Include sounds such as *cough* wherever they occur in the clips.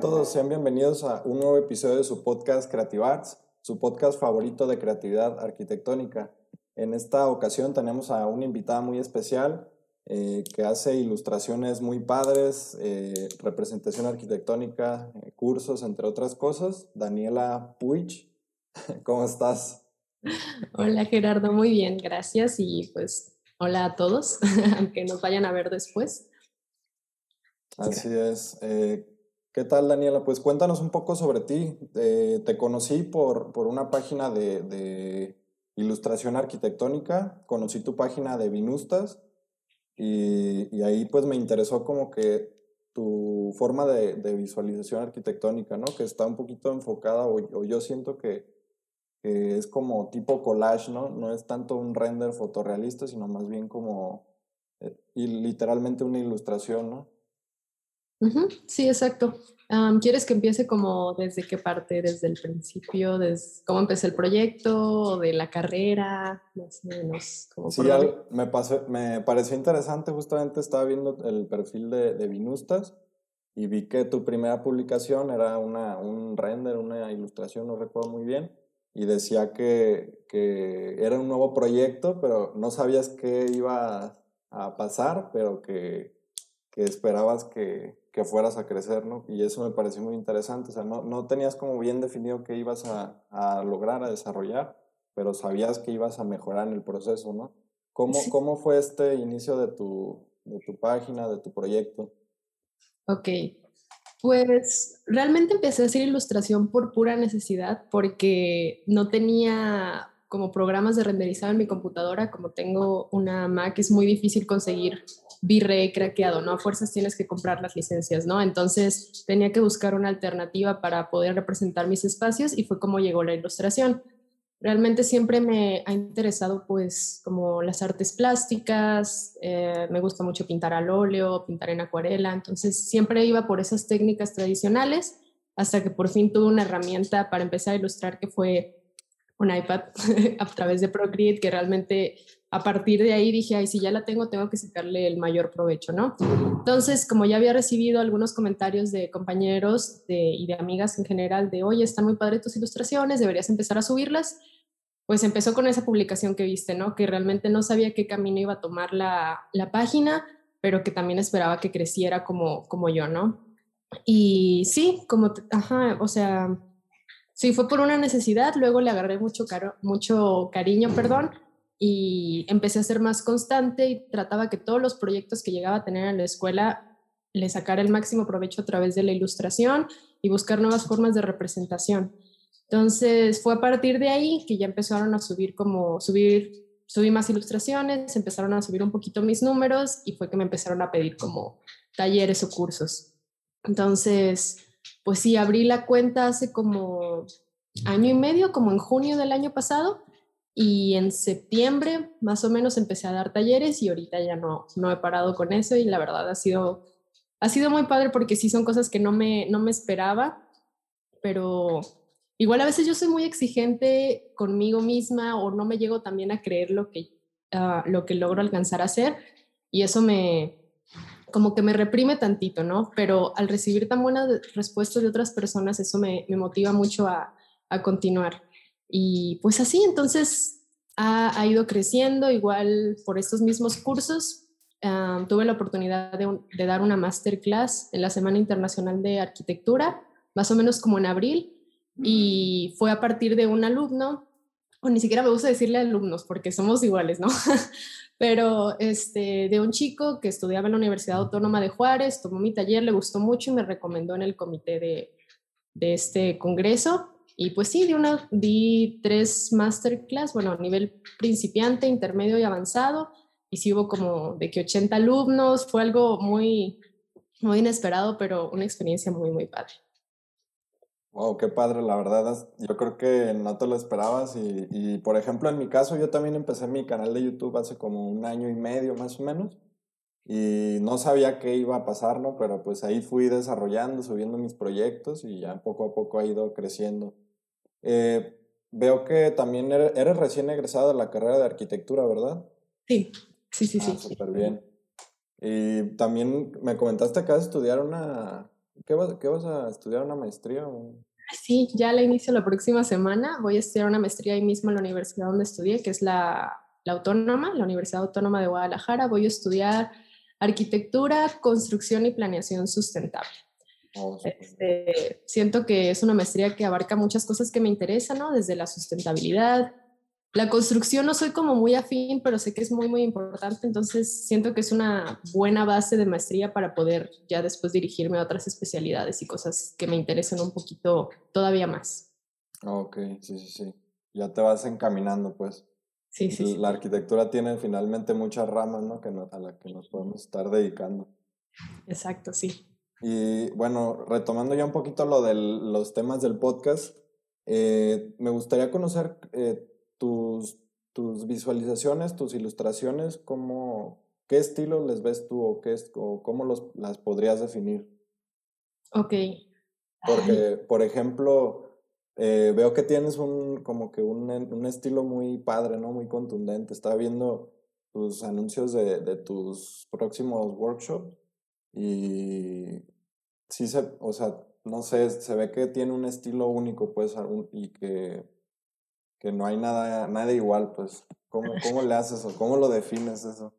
a todos, sean bienvenidos a un nuevo episodio de su podcast Creative Arts, su podcast favorito de creatividad arquitectónica. En esta ocasión tenemos a una invitada muy especial eh, que hace ilustraciones muy padres, eh, representación arquitectónica, eh, cursos, entre otras cosas. Daniela Puig, *laughs* ¿cómo estás? Hola Gerardo, muy bien, gracias y pues hola a todos, *laughs* aunque nos vayan a ver después. Así es. ¿Qué tal, Daniela? Pues cuéntanos un poco sobre ti. Eh, te conocí por, por una página de, ilustración arquitectónica, conocí tu página de Vinustas y, ahí pues me interesó como que tu forma de, visualización arquitectónica, ¿no? Que está un poquito enfocada o, yo siento que, que, es como tipo collage, ¿no? No es tanto un render fotorrealista, sino más bien como eh, y literalmente una ilustración, ¿no? Sí, exacto. ¿Quieres que empiece como desde qué parte? ¿Desde el principio? ¿Desde cómo empecé el proyecto? ¿De la carrera? Más o menos. sí, me, pasó, me pareció interesante. Justamente estaba viendo el perfil de, de Vinustas y vi que tu primera publicación era una, un render, una ilustración, no recuerdo muy bien. Y decía que, que era un nuevo proyecto, pero no sabías qué iba a pasar, pero que, que esperabas que, que fueras a crecer, ¿no? Y eso me pareció muy interesante, o sea, no, no tenías como bien definido qué ibas a, a, lograr, a desarrollar, pero sabías que ibas a mejorar en el proceso, ¿no? ¿Cómo, ¿cómo fue este inicio de tu, de tu página, de tu proyecto? Ok, pues realmente empecé a hacer ilustración por pura necesidad, porque no tenía como programas de renderizado en mi computadora, como tengo una Mac, es muy difícil conseguir V-Ray craqueado, ¿no? A fuerzas tienes que comprar las licencias, ¿no? Entonces tenía que buscar una alternativa para poder representar mis espacios y fue como llegó la ilustración. Realmente siempre me ha interesado pues como las artes plásticas, eh, me gusta mucho pintar al óleo, pintar en acuarela, entonces siempre iba por esas técnicas tradicionales hasta que por fin tuve una herramienta para empezar a ilustrar que fue un iPad *laughs* a través de Procreate, que realmente a partir de ahí dije, ay, si ya la tengo, tengo que sacarle el mayor provecho, ¿no? Entonces, como ya había recibido algunos comentarios de compañeros y de amigas en general de, oye, están muy padres tus ilustraciones, deberías empezar a subirlas, pues empezó con esa publicación que viste, ¿no? Que realmente no sabía qué camino iba a tomar la, la página, pero que también esperaba que creciera como, como yo, ¿no? Y sí, como, ajá, o sea, sí, fue por una necesidad, luego le agarré mucho, caro, mucho cariño, perdón, y empecé a ser más constante y trataba que todos los proyectos que llegaba a tener en la escuela le sacara el máximo provecho a través de la ilustración y buscar nuevas formas de representación. Entonces fue a partir de ahí que ya empezaron a subir como subir subí más ilustraciones, empezaron a subir un poquito mis números y fue que me empezaron a pedir como talleres o cursos. Entonces, pues sí, abrí la cuenta hace como año y medio, como en junio del año pasado, y en septiembre más o menos empecé a dar talleres y ahorita ya no, no he parado con eso y la verdad ha sido, ha sido muy padre porque sí son cosas que no me, no me esperaba, pero igual a veces yo soy muy exigente conmigo misma o no me llego también a creer lo que, uh, lo que logro alcanzar a hacer y eso me como que me reprime tantito, ¿no? Pero al recibir tan buenas respuestas de otras personas, eso me, me motiva mucho a, a continuar. Y pues así, entonces ha, ido creciendo, igual por estos mismos cursos. tuve la oportunidad de, dar una masterclass en la Semana Internacional de Arquitectura, más o menos como en abril, y fue a partir de un alumno, o ni siquiera me gusta decirle alumnos porque somos iguales, ¿no? *laughs* Pero este, de un chico que estudiaba en la Universidad Autónoma de Juárez, tomó mi taller, le gustó mucho y me recomendó en el comité de, de este congreso y pues sí, di, una, di tres masterclass, bueno, a nivel principiante, intermedio y avanzado. Y sí hubo como de que 80 alumnos, fue algo muy, muy inesperado, pero una experiencia muy, muy padre. Wow, qué padre, la verdad. Yo creo que no te lo esperabas. Y, y, por ejemplo, en mi caso, yo también empecé mi canal de YouTube hace como un año y medio más o menos. Y no sabía qué iba a pasar, ¿no? Pero pues ahí fui desarrollando, subiendo mis proyectos y ya poco a poco ha ido creciendo. Eh, veo que también eres, recién egresado de la carrera de arquitectura, ¿verdad? Sí, sí, sí, sí. Ah, súper bien. Y también me comentaste que vas a estudiar una, ¿Qué vas, qué vas a estudiar? ¿Una maestría? Sí, ya la inicio la próxima semana. Voy a estudiar una maestría ahí mismo en la universidad donde estudié, que es la, la Autónoma, la Universidad Autónoma de Guadalajara. Voy a estudiar arquitectura, construcción y planeación sustentable. Oh, este, siento que es una maestría que abarca muchas cosas que me interesan, ¿no? Desde la sustentabilidad. La construcción no soy como muy afín, pero sé que es muy, muy importante, entonces siento que es una buena base de maestría para poder ya después dirigirme a otras especialidades y cosas que me interesen un poquito todavía más. Ok, sí, sí, sí. Ya te vas encaminando, pues. Sí, sí. La arquitectura tiene finalmente muchas ramas, ¿no? Que a las que nos podemos estar dedicando. Exacto, sí. Y bueno, retomando ya un poquito lo de los temas del podcast, eh, me gustaría conocer eh, tus, tus visualizaciones, tus ilustraciones, cómo, qué estilo les ves tú o, qué o cómo los, las podrías definir. Ok. Porque, por ejemplo, eh, veo que tienes un, como que un, un, estilo muy padre, ¿no? Muy contundente. Estaba viendo tus anuncios de, de tus próximos workshops y sí se, o sea, no sé, se ve que tiene un estilo único, pues, y que, que no hay nada, nada igual, pues. ¿Cómo, ¿Cómo le haces o cómo lo defines eso?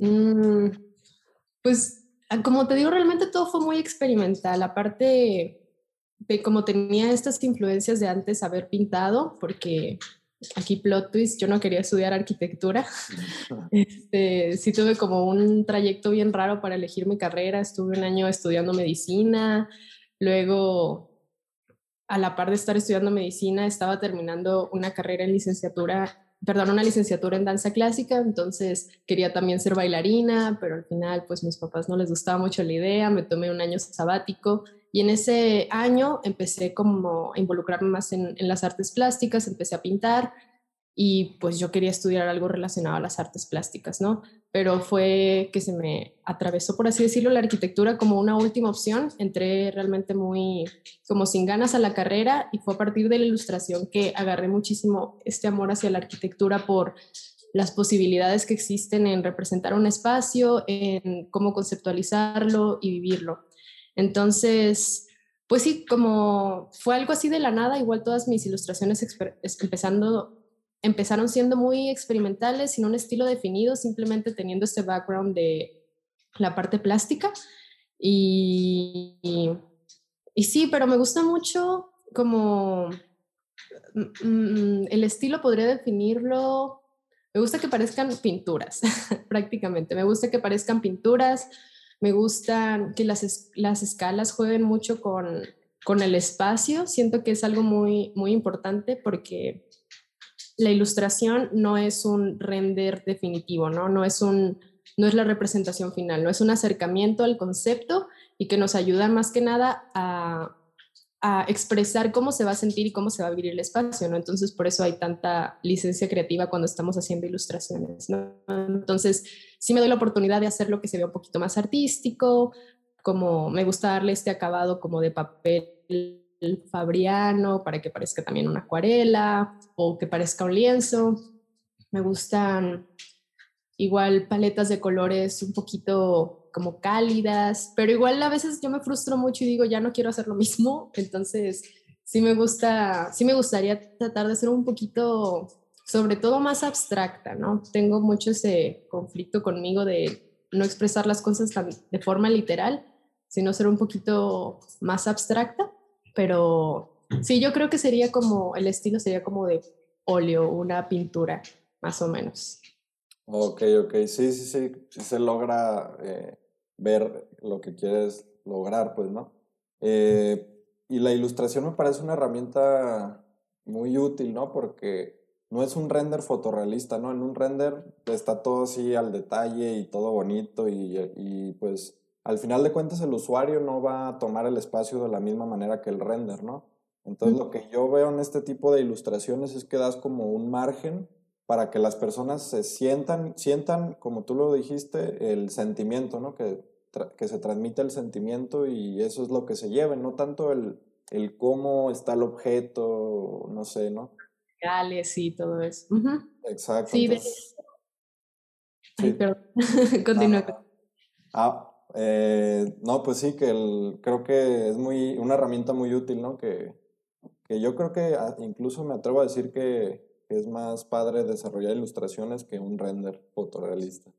Mm, pues, ah, como te digo, realmente todo fue muy experimental. Aparte de como tenía estas influencias de antes haber pintado, porque aquí plot twist, yo no quería estudiar arquitectura. *laughs* *laughs* Este, sí tuve como un trayecto bien raro para elegir mi carrera. Estuve un año estudiando medicina, luego a la par de estar estudiando medicina estaba terminando una carrera en licenciatura, perdón, una licenciatura en danza clásica, entonces quería también ser bailarina, pero al final pues mis papás no les gustaba mucho la idea, me tomé un año sabático y en ese año empecé como a involucrarme más en, las artes plásticas, empecé a pintar y pues yo quería estudiar algo relacionado a las artes plásticas, ¿no? Pero fue que se me atravesó, por así decirlo, la arquitectura como una última opción. Entré realmente muy como sin ganas a la carrera y fue a partir de la ilustración que agarré muchísimo este amor hacia la arquitectura por las posibilidades que existen en representar un espacio, en cómo conceptualizarlo y vivirlo. Entonces, pues sí, como fue algo así de la nada, igual todas mis ilustraciones empezando, empezaron siendo muy experimentales, sin un estilo definido, simplemente teniendo este background de la parte plástica. Y, y, sí, pero me gusta mucho como mm, mm, el estilo, podría definirlo. Me gusta que parezcan pinturas, *laughs* prácticamente. Me gusta que parezcan pinturas, me gusta que las, las escalas jueguen mucho con, con el espacio. Siento que es algo muy, muy importante porque la ilustración no es un render definitivo, ¿no? No es, un, no es la representación final, no es un acercamiento al concepto y que nos ayuda más que nada a, a expresar cómo se va a sentir y cómo se va a vivir el espacio, ¿no? Entonces, por eso hay tanta licencia creativa cuando estamos haciendo ilustraciones, ¿no? Entonces, sí me doy la oportunidad de hacer lo que se vea un poquito más artístico, como me gusta darle este acabado como de papel fabriano para que parezca también una acuarela o que parezca un lienzo. Me gustan igual paletas de colores un poquito como cálidas, pero igual a veces yo me frustro mucho y digo, ya no quiero hacer lo mismo, *laughs* entonces sí me gusta, sí me gustaría tratar de ser un poquito, sobre todo más abstracta, ¿no? Tengo mucho ese conflicto conmigo de no expresar las cosas de forma literal, sino ser un poquito más abstracta, pero sí, yo creo que sería como, el estilo sería como de óleo, una pintura, más o menos. Ok, ok, sí, sí, sí, sí se logra eh, ver lo que quieres lograr, pues, ¿no? Eh, y la ilustración me parece una herramienta muy útil, ¿no? Porque no es un render fotorrealista, ¿no? En un render está todo así al detalle y todo bonito y, y pues al final de cuentas el usuario no va a tomar el espacio de la misma manera que el render, ¿no? Entonces lo que yo veo en este tipo de ilustraciones es que das como un margen para que las personas se sientan, sientan, como tú lo dijiste, el sentimiento, ¿no? Que que se transmite el sentimiento y eso es lo que se lleve, no tanto el, el cómo está el objeto, no sé, ¿no? Legales y todo eso. Exacto. Sí, sí. perdón. *laughs* Continúa. Ah, Eh, no, pues sí, que creo que es muy, una herramienta muy útil, ¿no? Que, que yo creo que incluso me atrevo a decir que, es más padre desarrollar ilustraciones que un render fotorrealista.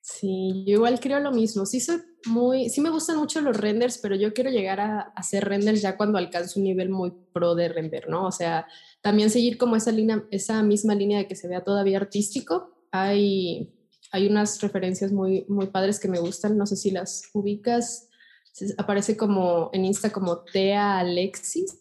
Sí, yo igual creo lo mismo. Sí, soy muy, sí me gustan mucho los renders, pero yo quiero llegar a, hacer renders ya cuando alcance un nivel muy pro de render, ¿no? O sea, también seguir como esa, línea, esa misma línea de que se vea todavía artístico. Hay, hay unas referencias muy, muy padres que me gustan, no sé si las ubicas. Aparece como en Insta como Tea Alexis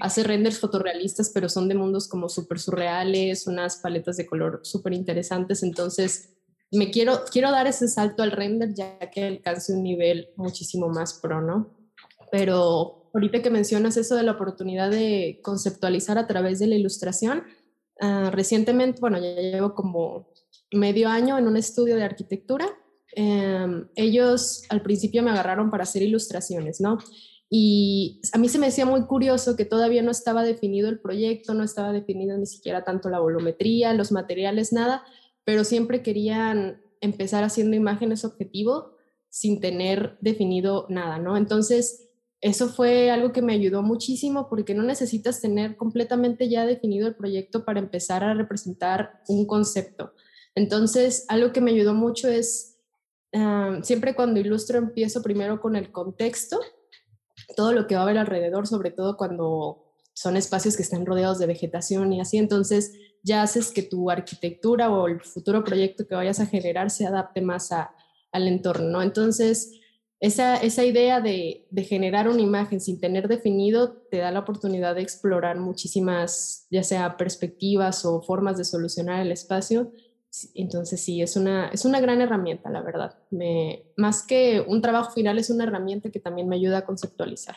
hace renders fotorrealistas, pero son de mundos como súper surreales, unas paletas de color súper interesantes. Entonces, me quiero, quiero dar ese salto al render ya que alcance un nivel muchísimo más pro, ¿no? Pero ahorita que mencionas eso de la oportunidad de conceptualizar a través de la ilustración, ah, recientemente, bueno, ya llevo como medio año en un estudio de arquitectura. Em, ellos al principio me agarraron para hacer ilustraciones, ¿no? Y a mí se me decía muy curioso que todavía no estaba definido el proyecto, no estaba definido ni siquiera tanto la volumetría, los materiales, nada, pero siempre querían empezar haciendo imágenes objetivo sin tener definido nada, ¿no? Entonces, eso fue algo que me ayudó muchísimo porque no necesitas tener completamente ya definido el proyecto para empezar a representar un concepto. Entonces, algo que me ayudó mucho es, ah, siempre cuando ilustro empiezo primero con el contexto todo lo que va a haber alrededor, sobre todo cuando son espacios que están rodeados de vegetación y así, entonces ya haces que tu arquitectura o el futuro proyecto que vayas a generar se adapte más al entorno, ¿no? Entonces, esa, idea de, de, generar una imagen sin tener definido te da la oportunidad de explorar muchísimas, ya sea perspectivas o formas de solucionar el espacio entonces sí, es una, es una gran herramienta, la verdad. Más que un trabajo final, es una herramienta que también me ayuda a conceptualizar.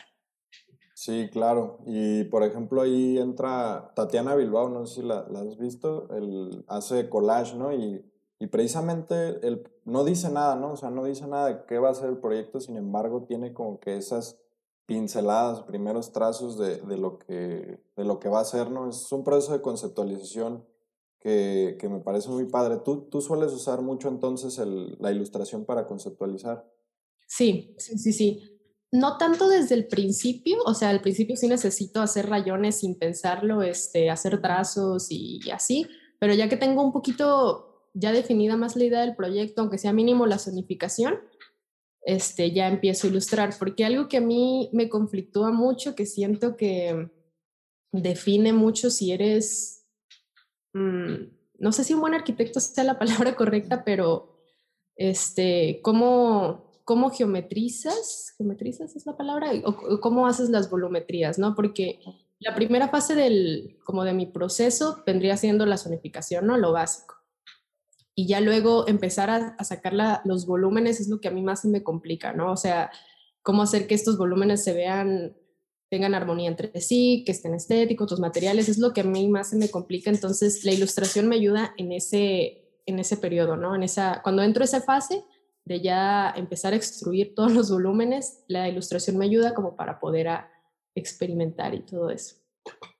Sí, claro. Y por ejemplo, ahí entra Tatiana Bilbao, no sé si la, has visto, él hace collage, ¿no? Y, y precisamente él no dice nada, ¿no? O sea, no dice nada de qué va a ser el proyecto, sin embargo, tiene como que esas pinceladas, primeros trazos de, de, lo, que, de lo que va a ser, ¿no? Es un proceso de conceptualización que, me parece muy padre. ¿Tú, tú sueles usar mucho entonces la ilustración para conceptualizar? Sí, sí, sí. No tanto desde el principio, o sea, al principio sí necesito hacer rayones sin pensarlo, este, hacer trazos y, así, pero ya que tengo un poquito ya definida más la idea del proyecto, aunque sea mínimo la zonificación, este, ya empiezo a ilustrar, porque algo que a mí me conflictúa mucho, que siento que define mucho si eres Mm, no sé si un buen arquitecto sea la *laughs* palabra correcta, pero este, ¿cómo, cómo geometrizas? ¿Geometrizas es la palabra? ¿O cómo haces las volumetrías, no? Porque la primera fase del, como de mi proceso vendría siendo la zonificación, ¿no? Lo básico. Y ya luego empezar a, sacar los volúmenes es lo que a mí más me complica, ¿no? O sea, cómo hacer que estos volúmenes se vean tengan armonía entre sí, que estén estéticos, los materiales, es lo que a mí más se me complica. Entonces, la ilustración me ayuda en ese, en ese periodo, ¿no? En esa, cuando entro a esa fase de ya empezar a extruir todos los volúmenes, la ilustración me ayuda como para poder experimentar y todo eso.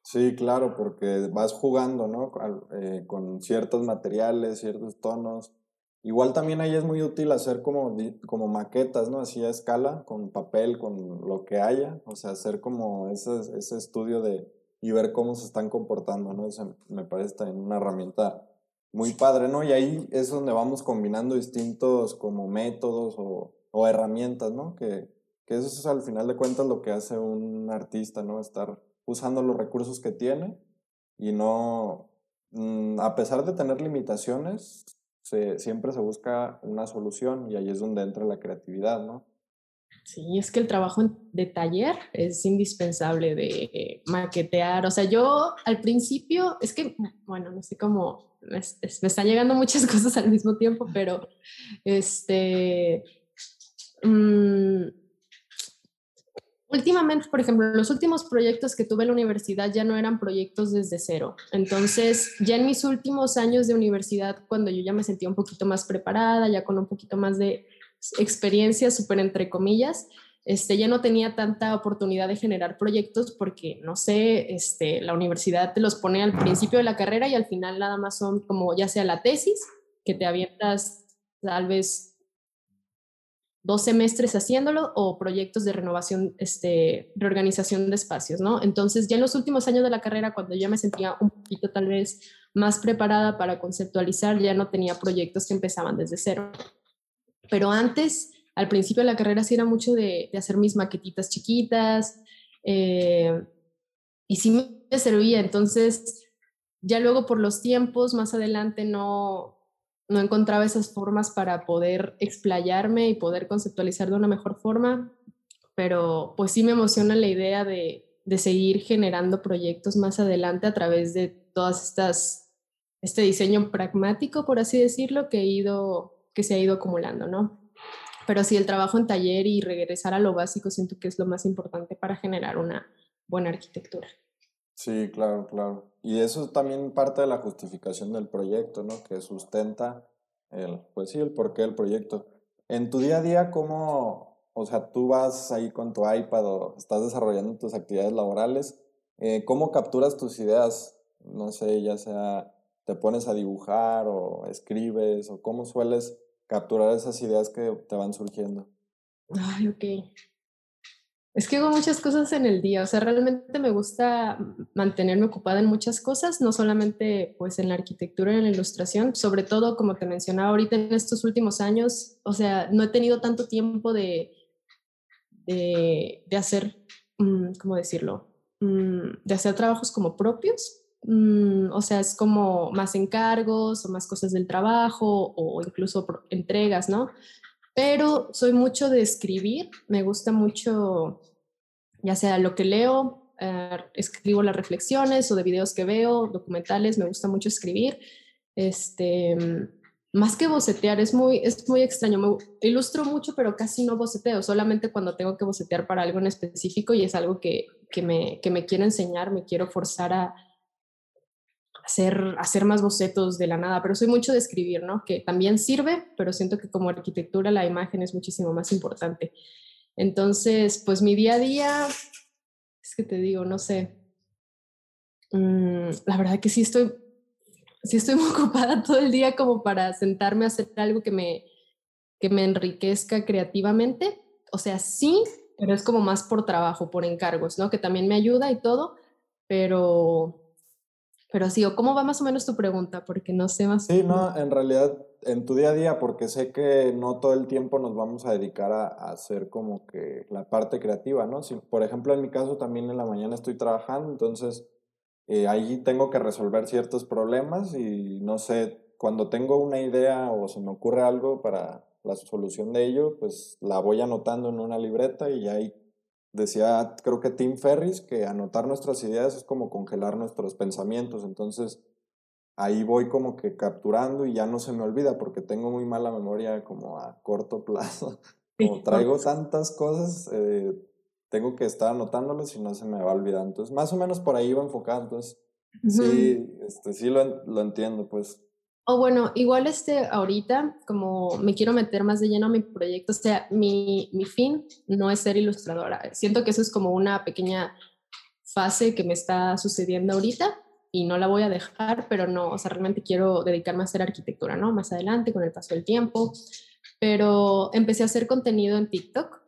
Sí, claro, porque vas jugando, ¿no? Eh, con ciertos materiales, ciertos tonos, Igual también ahí es muy útil hacer como, como maquetas, ¿no? Así a escala, con papel, con lo que haya. O sea, hacer como ese, ese estudio de y ver cómo se están comportando, ¿no? Me parece también una herramienta muy padre, ¿no? Y ahí es donde vamos combinando distintos como métodos o, o herramientas, ¿no? Que, que eso es al final de cuentas lo que hace un artista, ¿no? Estar usando los recursos que tiene y no, mm, a pesar de tener limitaciones, siempre se busca una solución y ahí es donde entra la creatividad, ¿no? Sí, es que el trabajo de taller es indispensable de maquetear. O sea, yo al principio, es que, bueno, no sé cómo, me, están llegando muchas *laughs* cosas al mismo tiempo, pero este, mm, Últimamente, por ejemplo, los últimos proyectos que tuve en la universidad ya no eran proyectos desde cero. Entonces, ya en mis últimos años de universidad, cuando yo ya me sentía un poquito más preparada, ya con un poquito más de experiencia, súper entre comillas, este, ya no tenía tanta oportunidad de generar proyectos porque, no sé, este, la universidad te los pone al principio de la carrera y al final nada más son como ya sea la tesis, que te avientas tal vez dos semestres haciéndolo o proyectos de renovación, este, reorganización de espacios, ¿no? Entonces, ya en los últimos años de la carrera, cuando ya me sentía un poquito tal vez más preparada para conceptualizar, ya no tenía proyectos que empezaban desde cero. Pero antes, al principio de la carrera, sí era mucho de, hacer mis maquetitas chiquitas eh, y sí me servía. Entonces, ya luego por los tiempos, más adelante no, no encontraba esas formas para poder explayarme y poder conceptualizar de una mejor forma, pero pues sí me emociona la idea de, de seguir generando proyectos más adelante a través de todas estas, este diseño pragmático, por así decirlo, que, he ido, que se ha ido acumulando, ¿no? Pero sí, el trabajo en taller y regresar a lo básico siento que es lo más importante para generar una buena arquitectura. Sí, claro, claro. Y eso es también parte de la justificación del proyecto, ¿no? Que sustenta el, pues sí, el porqué del proyecto. En tu día a día, ¿cómo, o sea, tú vas ahí con tu iPad o estás desarrollando tus actividades laborales, eh, ¿cómo capturas tus ideas? No sé, ya sea te pones a dibujar o escribes o cómo sueles capturar esas ideas que te van surgiendo. Ay, ok. Es que hago muchas cosas en el día, o sea, realmente me gusta mantenerme ocupada en muchas cosas, no solamente pues en la arquitectura en la ilustración, sobre todo como te mencionaba ahorita en estos últimos años, o sea, no he tenido tanto tiempo de, de, hacer, mm, ¿cómo decirlo? Mm, de hacer trabajos como propios, mm, o sea, es como más encargos o más cosas del trabajo o incluso entregas, ¿no? Pero soy mucho de escribir, me gusta mucho, ya sea lo que leo, eh, escribo las reflexiones o de videos que veo, documentales, me gusta mucho escribir. Este, más que bocetear, es muy, es muy extraño. Me ilustro mucho, pero casi no boceteo, solamente cuando tengo que bocetear para algo en específico y es algo que, que, me, que me quiero enseñar, me quiero forzar a, hacer, hacer más bocetos de la nada, pero soy mucho de escribir, ¿no? Que también sirve, pero siento que como arquitectura la imagen es muchísimo más importante. Entonces, pues mi día a día, es que te digo, no sé, mm, la verdad que sí estoy, sí estoy muy *laughs* ocupada todo el día como para sentarme a hacer algo que me, que me enriquezca creativamente. O sea, sí, pero es como más por trabajo, por encargos, ¿no? Que también me ayuda y todo, pero pero sí, ¿o cómo va más o menos tu pregunta? Porque no sé más. Sí, no, en realidad, en tu día a día, porque sé que no todo el tiempo nos vamos a dedicar a, hacer como que la parte creativa, ¿no? Si, por ejemplo, en mi caso también en la mañana estoy trabajando, entonces eh, ahí tengo que resolver ciertos problemas y no sé, cuando tengo una idea o se me ocurre algo para la solución de ello, pues la voy anotando en una libreta y ahí decía, creo que Tim Ferris, que anotar nuestras ideas es como congelar nuestros pensamientos. Entonces, ahí voy como que capturando y ya no se me olvida porque tengo muy mala memoria como a corto *laughs* plazo. Como traigo tantas cosas, eh, tengo que estar anotándolas y no se me va a olvidar. Entonces, más o menos por ahí va enfocado. Entonces, sí, este, sí lo, lo entiendo, pues. O bueno, igual este ahorita, como me quiero meter más de lleno a mi proyecto, o sea, mi, mi fin no es ser ilustradora. Siento que eso es como una pequeña fase que me está sucediendo ahorita y no la voy a dejar, pero no, o sea, realmente quiero dedicarme a hacer arquitectura, ¿no? Más adelante, con el paso del tiempo. Pero empecé a hacer contenido en TikTok.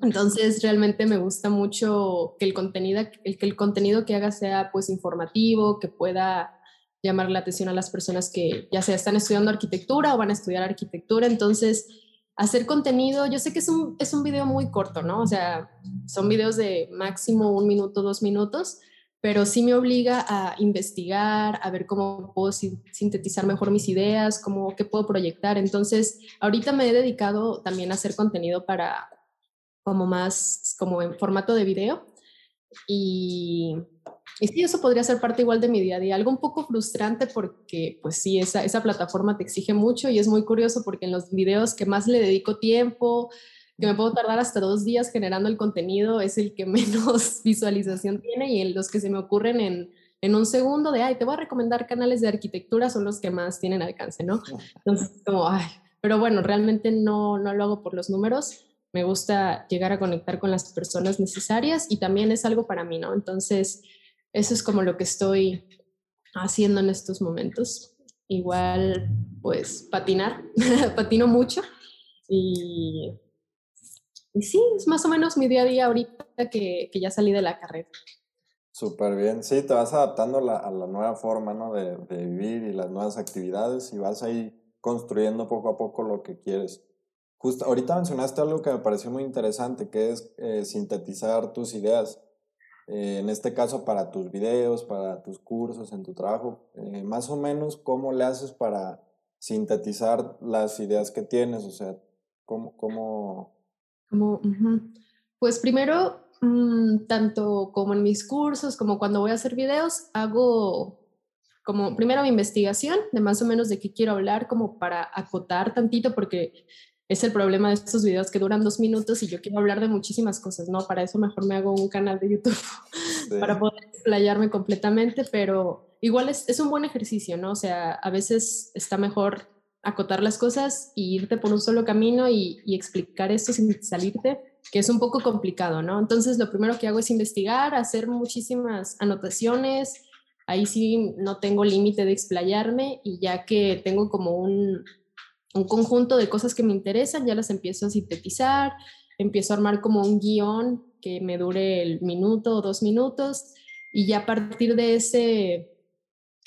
Entonces, realmente me gusta mucho que el contenido, el, que el contenido que haga sea pues informativo, que pueda llamar la atención a las personas que ya sea están estudiando arquitectura o van a estudiar arquitectura. Entonces, hacer contenido, yo sé que es un, es un video muy corto, ¿no? O sea, son videos de máximo un minuto, dos minutos, pero sí me obliga a investigar, a ver cómo puedo sintetizar mejor mis ideas, cómo, qué puedo proyectar. Entonces, ahorita me he dedicado también a hacer contenido para como más, como en formato de video. Y y sí, eso podría ser parte igual de mi día a día. Algo un poco frustrante porque, pues sí, esa, esa plataforma te exige mucho y es muy curioso porque en los videos que más le dedico tiempo, que me puedo tardar hasta dos días generando el contenido, es el que *laughs* menos visualización tiene y en los que se me ocurren en, en un segundo de, ay, te voy a recomendar canales de arquitectura, son los que más tienen alcance, ¿no? Entonces, como, ay, pero bueno, realmente no, no lo hago por los números. Me gusta llegar a conectar con las personas necesarias y también es algo para mí, ¿no? Entonces, eso es como lo que estoy haciendo en estos momentos. Igual, pues, patinar, *laughs* patino mucho y, y sí, es más o menos mi día a día ahorita que, que ya salí de la carrera. Súper bien. Sí, te vas adaptando a la nueva forma ¿no? de, de, vivir y las nuevas actividades y vas ahí construyendo poco a poco lo que quieres. Justo, ahorita mencionaste algo que me pareció muy interesante, que es eh, sintetizar tus ideas. Eh, en este caso, para tus videos, para tus cursos, en tu trabajo. Eh, más o menos, ¿cómo le haces para sintetizar las ideas que tienes? O sea, ¿cómo...? cómo... Como, Pues primero Mm, tanto como en mis cursos, como cuando voy a hacer videos, hago como primero mi investigación de más o menos de qué quiero hablar, como para acotar tantito, porque es el problema de estos videos que duran dos minutos y yo quiero hablar de muchísimas cosas, ¿no? Para eso mejor me hago un canal de YouTube *laughs* para poder explayarme completamente, pero igual es, es, un buen ejercicio, ¿no? O sea, a veces está mejor acotar las cosas y irte por un solo camino y, y explicar esto sin salirte que es un poco complicado, ¿no? Entonces, lo primero que hago es investigar, hacer muchísimas anotaciones. Ahí sí no tengo límite de explayarme y ya que tengo como un, un conjunto de cosas que me interesan, ya las empiezo a sintetizar, empiezo a armar como un guion que me dure el minuto o dos minutos y ya a partir de ese,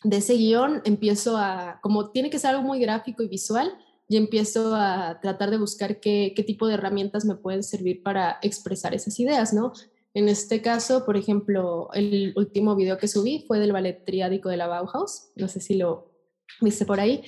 de ese guion empiezo a, como tiene que ser algo muy gráfico y visual, y empiezo a tratar de buscar qué, qué, tipo de herramientas me pueden servir para expresar esas ideas, ¿no? En este caso, por ejemplo, el último video que subí fue del ballet triádico de la Bauhaus, no sé si lo viste por ahí.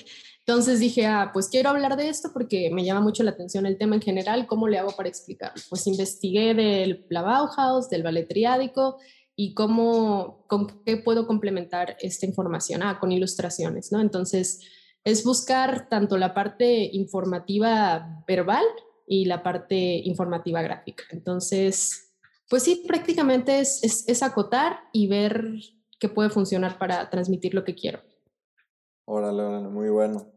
Entonces dije, ah, pues quiero hablar de esto porque me llama mucho la atención el tema en general, ¿cómo le hago para explicarlo? Pues investigué de la Bauhaus, del ballet triádico y cómo, con qué puedo complementar esta información, ah, con ilustraciones, ¿no? Entonces, es buscar tanto la parte informativa verbal y la parte informativa gráfica. Entonces, pues sí, prácticamente es, es, acotar y ver qué puede funcionar para transmitir lo que quiero. Órale, órale, muy bueno.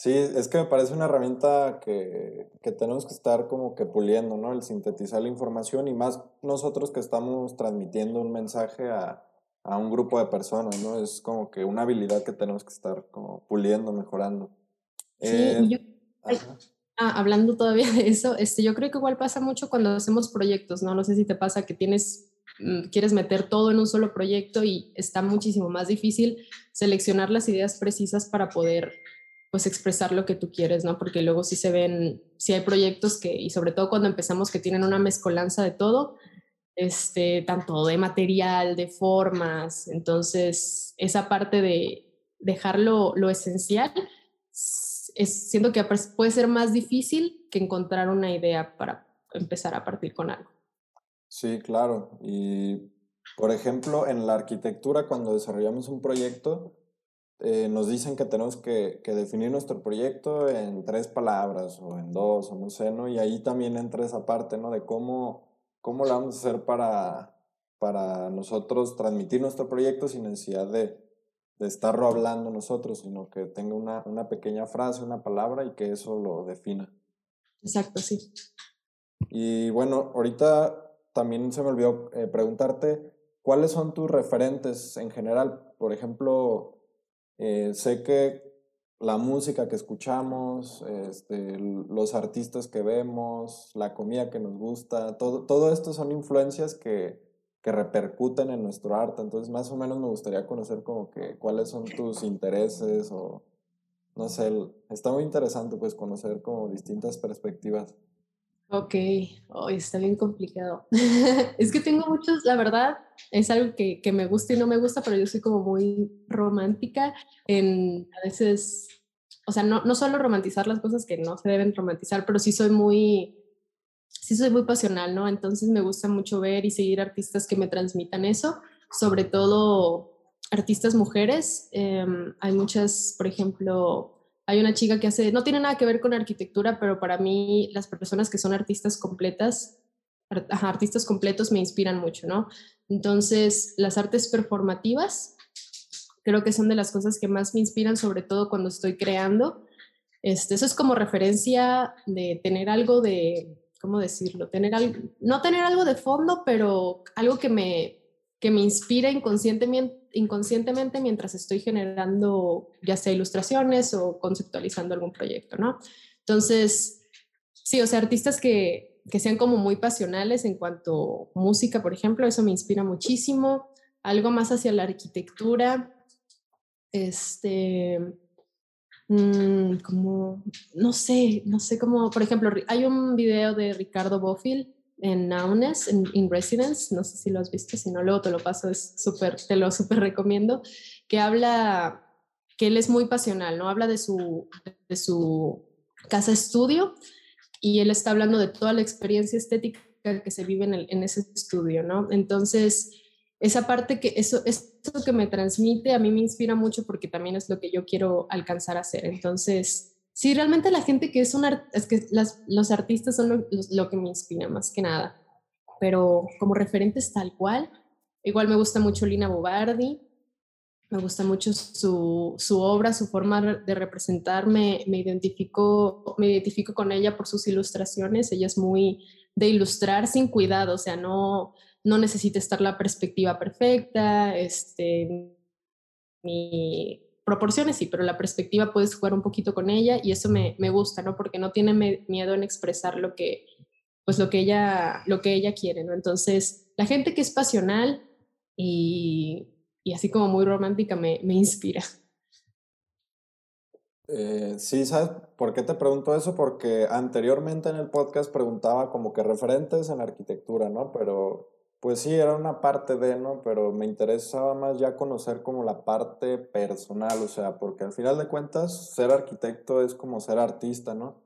Sí, es que me parece una herramienta que, que, tenemos que estar como que puliendo, ¿no? El sintetizar la información y más nosotros que estamos transmitiendo un mensaje a, a un grupo de personas, ¿no? Es como que una habilidad que tenemos que estar como puliendo, mejorando. Sí, eh, yo, ah, hablando todavía de eso, este, yo creo que igual pasa mucho cuando hacemos proyectos, ¿no? No sé si te pasa que tienes, mm, quieres meter todo en un solo proyecto y está muchísimo más difícil seleccionar las ideas precisas para poder pues expresar lo que tú quieres, ¿no? Porque luego sí se ven, sí hay proyectos que, y sobre todo cuando empezamos que tienen una mezcolanza de todo, este, tanto de material, de formas. Entonces, esa parte de dejarlo lo esencial, es, siento que puede ser más difícil que encontrar una idea para empezar a partir con algo. Sí, claro. Y, por ejemplo, en la arquitectura, cuando desarrollamos un proyecto, eh, nos dicen que tenemos que, que, definir nuestro proyecto en tres palabras o en dos o no sé, ¿no? Y ahí también entra esa parte, ¿no? De cómo ¿Cómo lo vamos a hacer para, para nosotros transmitir nuestro proyecto sin necesidad de, de estarlo hablando nosotros, sino que tenga una, una, pequeña frase, una palabra y que eso lo defina? Exacto, sí. Y bueno, ahorita también se me olvidó eh, preguntarte, ¿cuáles son tus referentes en general? Por ejemplo, eh, sé que la música que escuchamos, este, los artistas que vemos, la comida que nos gusta, todo, todo esto son influencias que, que repercuten en nuestro arte. Entonces, más o menos me gustaría conocer como que cuáles son tus intereses o, no sé, está muy interesante pues conocer como distintas perspectivas. Ok, hoy está bien complicado. *laughs* es que tengo muchos, la verdad, es algo que, que, me gusta y no me gusta, pero yo soy como muy romántica en a veces, o sea, no, no solo romantizar las cosas que no se deben romantizar, pero sí soy muy, sí soy muy pasional, ¿no? Entonces me gusta mucho ver y seguir artistas que me transmitan eso, sobre todo artistas mujeres. Eh, hay muchas, por ejemplo, hay una chica que hace, no tiene nada que ver con arquitectura, pero para mí las personas que son artistas completas, artistas completos me inspiran mucho, ¿no? Entonces, las artes performativas creo que son de las cosas que más me inspiran, sobre todo cuando estoy creando. Este, eso es como referencia de tener algo de, ¿cómo decirlo? Tener algo, no tener algo de fondo, pero algo que me, que me inspira inconscientemente, mientras estoy generando ya sea ilustraciones o conceptualizando algún proyecto, ¿no? Entonces, sí, o sea, artistas que que sean como muy pasionales en cuanto a música, por ejemplo, eso me inspira muchísimo. Algo más hacia la arquitectura, este, mm, como, no sé, no sé cómo, por ejemplo, hay un video de Ricardo Bofill en Naunes, en In Residence, no sé si lo has visto, si no, luego te lo paso, es súper, te lo súper recomiendo, que habla, que él es muy pasional, ¿no? Habla de su, de su casa estudio y él está hablando de toda la experiencia estética que se vive en, en ese estudio, ¿no? Entonces, esa parte que eso, eso que me transmite a mí me inspira mucho porque también es lo que yo quiero alcanzar a hacer. Entonces, sí, realmente la gente que es un es que los artistas son lo, que me inspira más que nada, pero como referentes tal cual, igual me gusta mucho Lina Bobardi, me gusta mucho su, su obra, su forma de representarme, me identifico, me identifico con ella por sus ilustraciones, ella es muy de ilustrar sin cuidado, o sea, no, no necesita estar la perspectiva perfecta, este, ni proporciones sí, pero la perspectiva puedes jugar un poquito con ella y eso me, me gusta, ¿no? Porque no tiene miedo en expresar lo que, pues lo que ella, lo que ella quiere, ¿no? Entonces, la gente que es pasional y, y así como muy romántica me, me inspira. Eh, sí, ¿sabes por qué te pregunto eso? Porque anteriormente en el podcast preguntaba como que referentes en arquitectura, ¿no? Pero pues sí, era una parte de, ¿no? Pero me interesaba más ya conocer como la parte personal, o sea, porque al final de cuentas ser arquitecto es como ser artista, ¿no?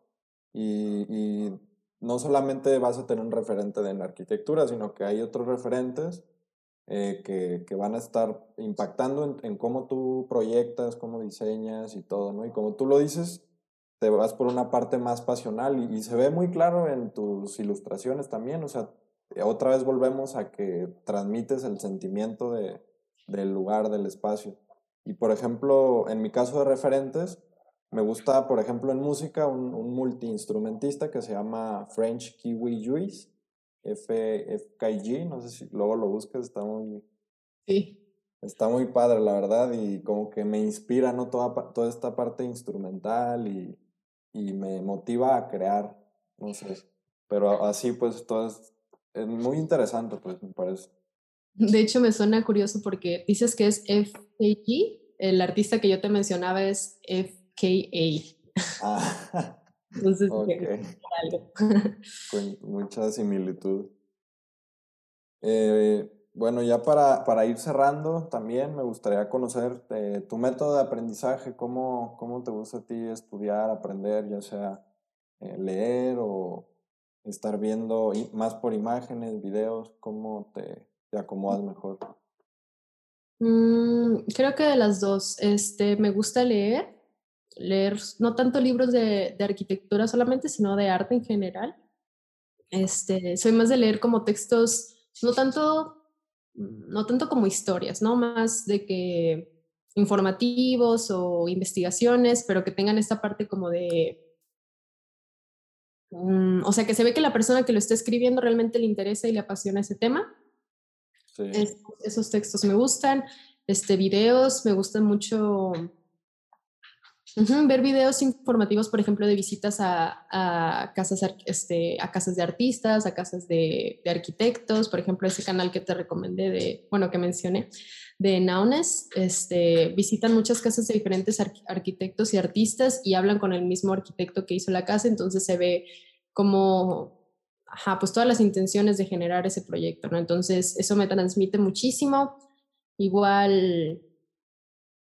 Y, y no solamente vas a tener un referente en arquitectura, sino que hay otros referentes eh, que, que, van a estar impactando en, en, cómo tú proyectas, cómo diseñas y todo, ¿no? Y como tú lo dices, te vas por una parte más pasional y, y se ve muy claro en tus ilustraciones también, o sea, otra vez volvemos a que transmites el sentimiento de, del lugar, del espacio. Y por ejemplo, en mi caso de referentes, me gusta, por ejemplo, en música, un, un multiinstrumentista que se llama French Kiwi Juice, FKG, no sé si luego lo buscas, está muy... Sí. Está muy padre, la verdad, y como que me inspira, ¿no? Toda, toda esta parte instrumental y, y me motiva a crear, no sé. Pero así, pues, todo es muy interesante, pues, me parece. De hecho, me suena curioso porque dices que es FKG, el artista que yo te mencionaba es FKA. Ah, *laughs* *laughs* Entonces, okay. *laughs* Con mucha similitud. Eh, bueno, ya para, para, ir cerrando, también me gustaría conocer eh, tu método de aprendizaje, cómo, cómo te gusta a ti estudiar, aprender, ya sea eh, leer o estar viendo más por imágenes, videos, cómo te, acomodas mejor? Mm, creo que de las dos. Este, me gusta leer, leer no tanto libros de, de, arquitectura solamente, sino de arte en general. Este, soy más de leer como textos, no tanto, no tanto como historias, ¿no? Más de que informativos o investigaciones, pero que tengan esta parte como de Mm, o sea, que se ve que la persona que lo está escribiendo realmente le interesa y le apasiona ese tema. esos textos me gustan. Este, videos, me gustan mucho ver videos informativos, por ejemplo, de visitas a, a casas, este, a casas de artistas, a casas de, arquitectos, por ejemplo, ese canal que te recomendé, de, bueno, que mencioné, de Naunes, este, visitan muchas casas de diferentes arquitectos y artistas y hablan con el mismo arquitecto que hizo la casa, entonces se ve como, ajá, pues todas las intenciones de generar ese proyecto, ¿no? Entonces, eso me transmite muchísimo. Igual,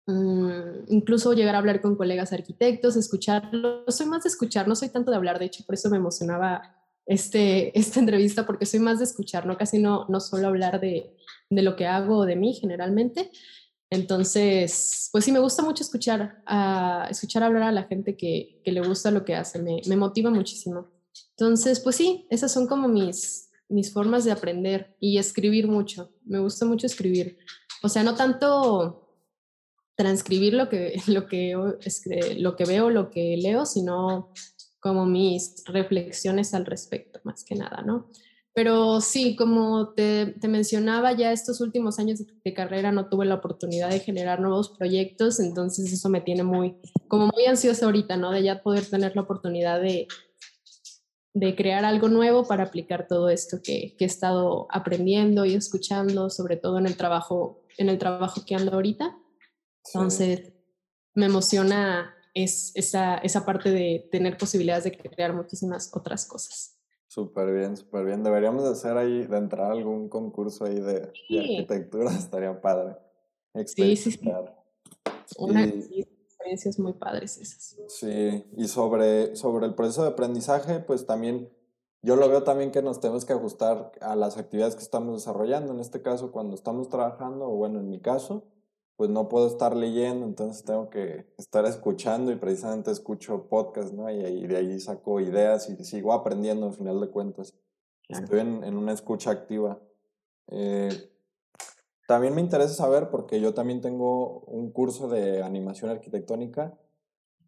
mm, incluso llegar a hablar con colegas arquitectos, escucharlos. Soy más de escuchar, no soy tanto de hablar, de hecho, por eso me emocionaba este, *laughs* esta entrevista, porque soy más de escuchar, ¿no? Casi no, no solo hablar de, de lo que hago o de mí generalmente. Entonces, pues sí, me gusta mucho escuchar, a, escuchar hablar a la gente que, que le gusta lo que hace, me, me, motiva muchísimo. Entonces, pues sí, esas son como mis, mis formas de aprender y escribir mucho. Me gusta mucho escribir. O sea, no tanto transcribir lo que, *laughs* lo que, lo que veo, lo que leo, sino como mis reflexiones al respecto, más que nada, ¿no? Pero sí, como te, te, mencionaba, ya estos últimos años de, carrera no tuve la oportunidad de generar nuevos proyectos, entonces eso me tiene muy, como muy ansiosa ahorita, ¿no? De ya poder tener la oportunidad de, de crear algo nuevo para aplicar todo esto que, que, he estado aprendiendo y escuchando, sobre todo en el trabajo, en el trabajo que ando ahorita. Entonces, me emociona es esa, esa parte de tener posibilidades de crear muchísimas otras cosas. Súper bien, súper bien. Deberíamos hacer ahí, de entrar a algún concurso ahí de, arquitectura, *laughs* estaría padre. Sí, sí, sí. Una, experiencias muy padres esas. Sí, y sobre, sobre el proceso de aprendizaje, pues también yo lo veo también que nos tenemos que ajustar a las actividades que estamos desarrollando. En este caso, cuando estamos trabajando, o bueno, en mi caso, pues no puedo estar leyendo, entonces tengo que estar escuchando y precisamente escucho podcast, ¿no? Y, de ahí saco ideas y sigo aprendiendo al final de cuentas. Estoy en, una escucha activa. Eh, también me interesa saber, porque yo también tengo un curso de animación arquitectónica,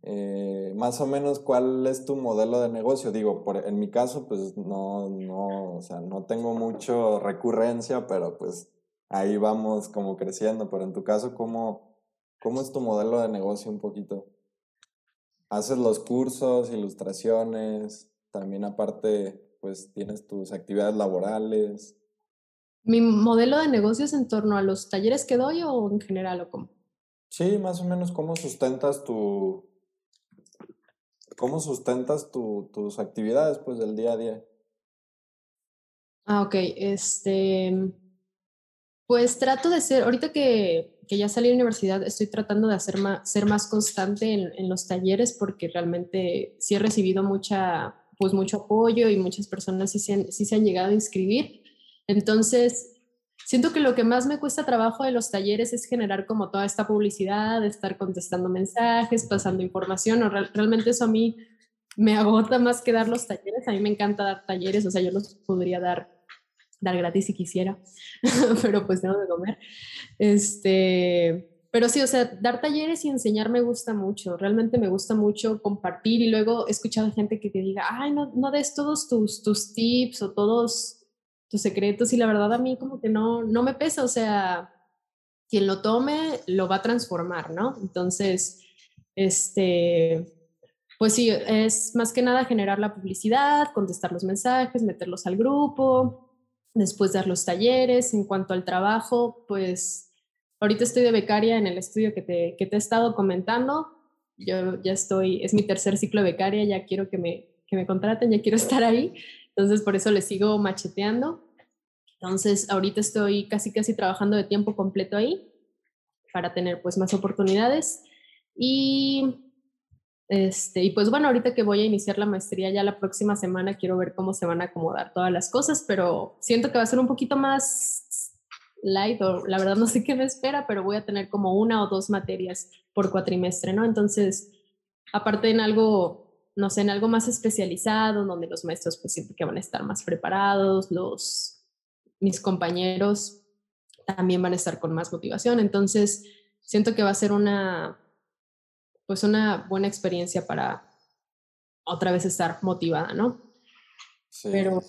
eh, más o menos cuál es tu modelo de negocio. Digo, por, en mi caso, pues no, no, o sea, no tengo mucho recurrencia, pero pues ahí vamos como creciendo, pero en tu caso, ¿cómo, cómo es tu modelo de negocio un poquito? ¿Haces los cursos, ilustraciones? También aparte, pues tienes tus actividades laborales. ¿Mi modelo de negocio es en torno a los talleres que doy o en general o cómo? Sí, más o menos cómo sustentas tu... ¿Cómo sustentas tu, tus actividades pues del día a día? Ah, ok. Este, pues trato de ser, ahorita que, que ya salí de la universidad, estoy tratando de hacer más, ser más constante en, en, los talleres porque realmente sí he recibido mucha, pues mucho apoyo y muchas personas sí se, han, sí se han llegado a inscribir. Entonces, siento que lo que más me cuesta trabajo de los talleres es generar como toda esta publicidad, estar contestando mensajes, pasando información. O realmente eso a mí me agota más que dar los talleres. A mí me encanta dar talleres, o sea, yo los podría dar dar gratis si quisiera, *laughs* pero pues tengo que comer. Este, pero sí, o sea, dar talleres y enseñar me gusta mucho, realmente me gusta mucho compartir y luego he escuchado gente que te diga, ay, no, no des todos tus, tus tips o todos tus secretos y la verdad a mí como que no, no me pesa, o sea, quien lo tome lo va a transformar, ¿no? Entonces, este, pues sí, es más que nada generar la publicidad, contestar los mensajes, meterlos al grupo, después dar los talleres. En cuanto al trabajo, pues ahorita estoy de becaria en el estudio que te, que te he estado comentando. Yo ya estoy, es mi tercer ciclo de becaria, ya quiero que me, que me contraten, ya quiero *laughs* estar ahí. Entonces, por eso le sigo macheteando. Entonces, ahorita estoy casi, casi trabajando de tiempo completo ahí para tener pues más oportunidades. Y este, y pues bueno, ahorita que voy a iniciar la maestría ya la próxima semana, quiero ver cómo se van a acomodar todas las cosas, pero siento que va a ser un poquito más light, o la verdad no sé qué me espera, pero voy a tener como una o dos materias por cuatrimestre, ¿no? Entonces, aparte en algo, no sé, en algo más especializado, donde los maestros pues siento que van a estar más preparados, los, mis compañeros también van a estar con más motivación, entonces siento que va a ser una pues una buena experiencia para otra vez estar motivada, ¿no? Sí, Pero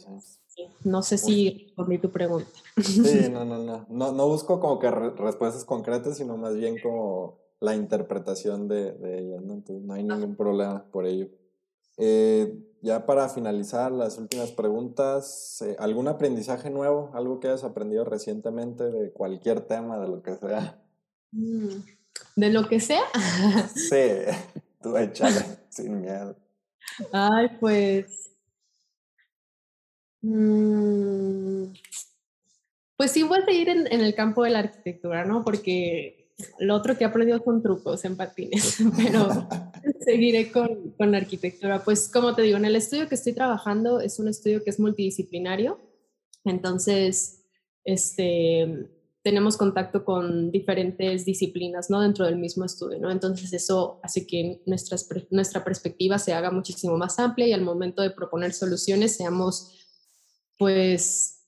no sé si respondí tu pregunta. Sí, *laughs* no, no, no, no, no busco como que respuestas concretas, sino más bien como la interpretación de, de ellas, ¿no? Entonces no hay ningún problema por ello. Eh, ya para finalizar las últimas preguntas, eh, ¿algún aprendizaje nuevo? ¿Algo que hayas aprendido recientemente de cualquier tema, de lo que sea? Mm. ¿De lo que sea? Sí, *laughs* tú échale, sin miedo. Ay, pues. Mm, pues sí, voy a seguir en, el campo de la arquitectura, ¿no? Porque lo otro que he aprendido son trucos en patines, *laughs* pero *laughs* seguiré con, con la arquitectura. Pues como te digo, en el estudio que estoy trabajando es un estudio que es multidisciplinario, entonces, este, tenemos contacto con diferentes disciplinas, ¿no? Dentro del mismo estudio, ¿no? Entonces eso hace que nuestras, nuestra perspectiva se haga muchísimo más amplia y al momento de proponer soluciones seamos, pues,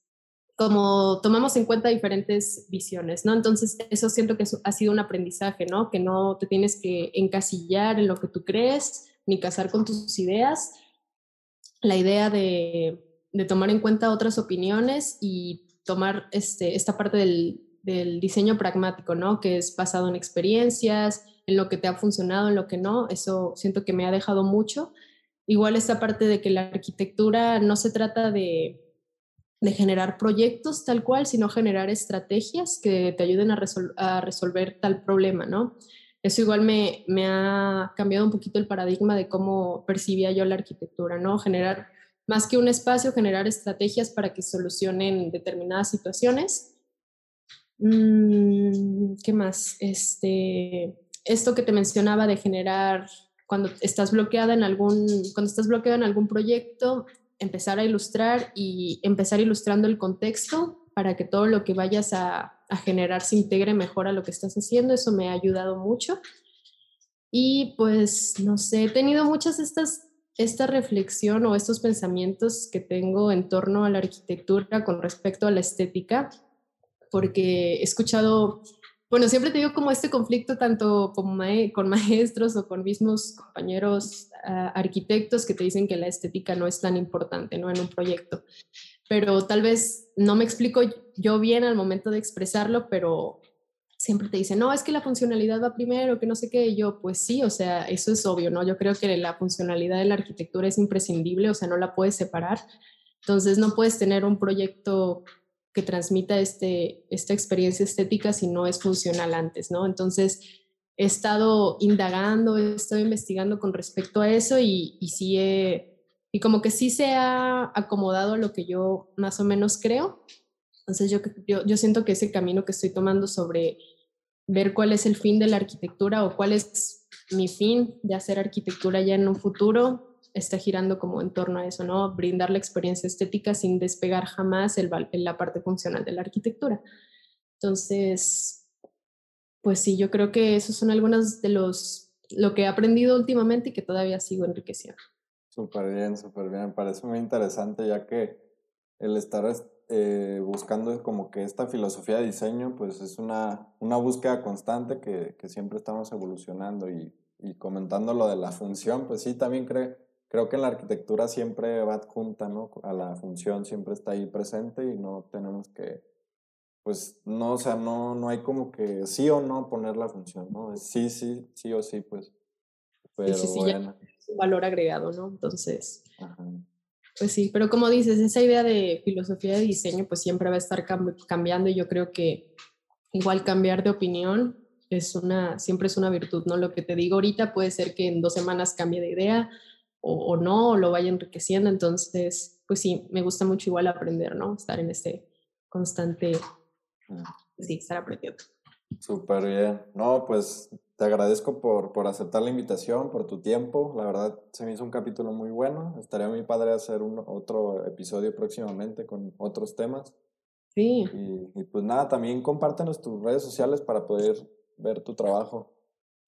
como tomamos en cuenta diferentes visiones, ¿no? Entonces eso siento que ha sido un aprendizaje, ¿no? Que no te tienes que encasillar en lo que tú crees ni casar con tus ideas. La idea de, de tomar en cuenta otras opiniones y tomar este, esta parte del, del diseño pragmático, ¿no? Que es basado en experiencias, en lo que te ha funcionado, en lo que no. Eso siento que me ha dejado mucho. igual esta parte de que la arquitectura no se trata de, de generar proyectos tal cual, sino generar estrategias que te ayuden a, a resolver tal problema, ¿no? Eso igual me, me, ha cambiado un poquito el paradigma de cómo percibía yo la arquitectura, ¿no? Generar, más que un espacio, generar estrategias para que solucionen determinadas situaciones. Mm, ¿Qué más? Este, esto que te mencionaba de generar, cuando estás bloqueada en algún, cuando estás bloqueado en algún proyecto, empezar a ilustrar y empezar ilustrando el contexto para que todo lo que vayas a, generar se integre mejor a lo que estás haciendo. Eso me ha ayudado mucho. Y pues, no sé, he tenido muchas estas, esta reflexión o estos pensamientos que tengo en torno a la arquitectura con respecto a la estética, porque he escuchado bueno, siempre te digo como este conflicto tanto con, maestros o con mismos compañeros ah, arquitectos que te dicen que la estética no es tan importante ¿no? en un proyecto. Pero tal vez no me explico yo bien al momento de expresarlo, pero siempre te dicen, no, es que la funcionalidad va primero, que no sé qué. Y yo, pues sí, o sea, eso es obvio, ¿no? Yo creo que la funcionalidad de la arquitectura es imprescindible, o sea, no la puedes separar. Entonces, no puedes tener un proyecto que transmita este, esta experiencia estética si no es funcional antes, ¿no? Entonces, he estado indagando, he estado investigando con respecto a eso y, y sí y como que sí se ha acomodado a lo que yo más o menos creo. Entonces, yo, yo, yo siento que ese camino que estoy tomando sobre ver cuál es el fin de la arquitectura o cuál es mi fin de hacer arquitectura ya en un futuro, está girando como en torno a eso, ¿no? Brindar la experiencia estética sin despegar jamás el, la parte funcional de la arquitectura. Entonces, pues sí, yo creo que esos son algunos de los, lo que he aprendido últimamente y que todavía sigo enriqueciendo. Súper bien, súper bien. Parece muy interesante ya que el estar eh, buscando como que esta filosofía de diseño, pues es una, una búsqueda constante que, que siempre estamos evolucionando y, y comentando lo de la función, pues sí, también creo creo que en la arquitectura siempre va adjunta, ¿no? A la función, siempre está ahí presente y no tenemos que, pues, no, o sea, no, no hay como que sí o no poner la función, ¿no? Sí, sí, sí o sí, pues. Pero sí, sí, bueno. es un valor agregado, ¿no? Entonces, pues sí, pero como dices, esa idea de filosofía de diseño, pues siempre va a estar cambiando y yo creo que igual cambiar de opinión es una, siempre es una virtud, ¿no? Lo que te digo ahorita puede ser que en dos semanas cambie de idea, o, no, o lo vaya enriqueciendo. Entonces, pues sí, me gusta mucho igual aprender, ¿no? Estar en este constante, mm. sí, estar aprendiendo. Súper bien. No, pues te agradezco por, por aceptar la invitación, por tu tiempo. La verdad, se me hizo un capítulo muy bueno. Estaría muy padre hacer un, otro episodio próximamente con otros temas. Sí. Y, y pues nada, también compártenos tus redes sociales para poder ver tu trabajo.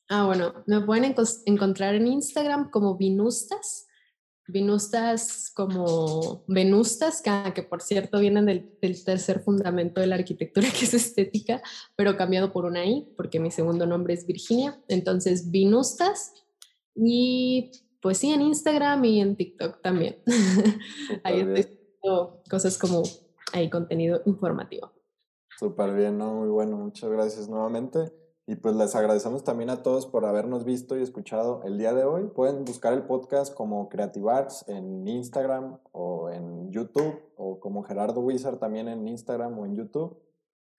Ah, bueno, me pueden encontrar en Instagram como Vinustas. Vinustas como Venustas, que, por cierto vienen del, tercer fundamento de la arquitectura, *laughs* que es estética, pero cambiado por una I, porque mi segundo nombre es Virginia. Entonces, Vinustas. Y pues sí, en Instagram y en TikTok también. *laughs* ahí estoy cosas como ahí contenido informativo. Súper bien, ¿no? Muy bueno. Muchas gracias nuevamente. Y pues les agradecemos también a todos por habernos visto y escuchado el día de hoy. Pueden buscar el podcast como Creative Arts en Instagram o en YouTube o como Gerardo Wizard también en Instagram o en YouTube.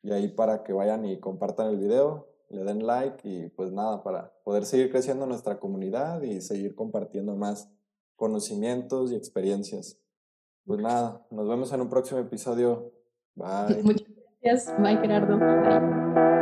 Y ahí para que vayan y compartan el video, le den like y pues nada, para poder seguir creciendo nuestra comunidad y seguir compartiendo más conocimientos y experiencias. Pues nada, nos vemos en un próximo episodio. Bye. *laughs* Muchas gracias. Bye Gerardo.